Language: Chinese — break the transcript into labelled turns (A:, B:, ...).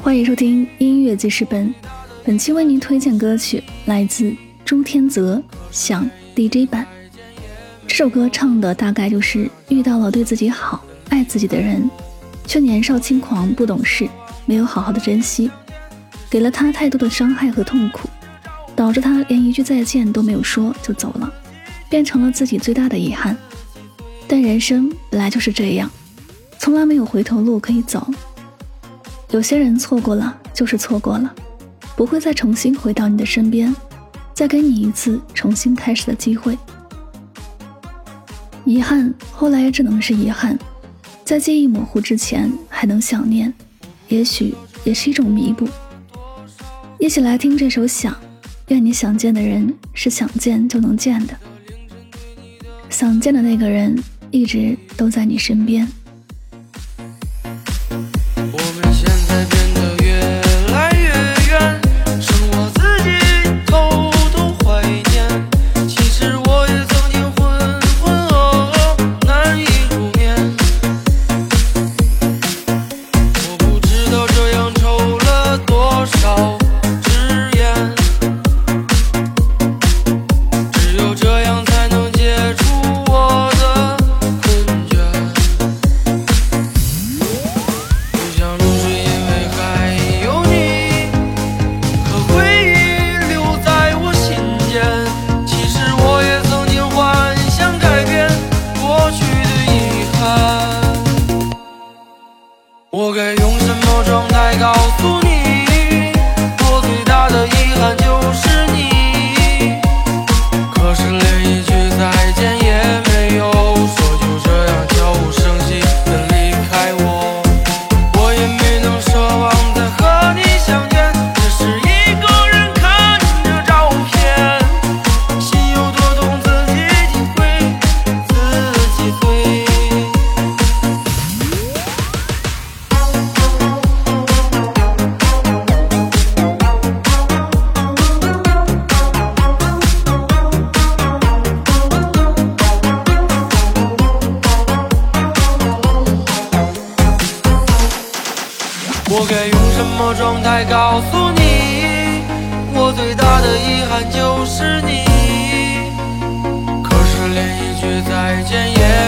A: 欢迎收听音乐记事本，本期为您推荐歌曲来自朱天泽《想 DJ 版》。这首歌唱的大概就是遇到了对自己好、爱自己的人，却年少轻狂、不懂事，没有好好的珍惜，给了他太多的伤害和痛苦，导致他连一句再见都没有说就走了，变成了自己最大的遗憾。但人生本来就是这样，从来没有回头路可以走。有些人错过了就是错过了，不会再重新回到你的身边，再给你一次重新开始的机会。遗憾后来也只能是遗憾，在记忆模糊之前还能想念，也许也是一种弥补。一起来听这首《想》，愿你想见的人是想见就能见的，想见的那个人。一直都在你身边。
B: 我该用什么状态告诉你，我该用什么状态告诉你，我最大的遗憾就是你。可是连一句再见也。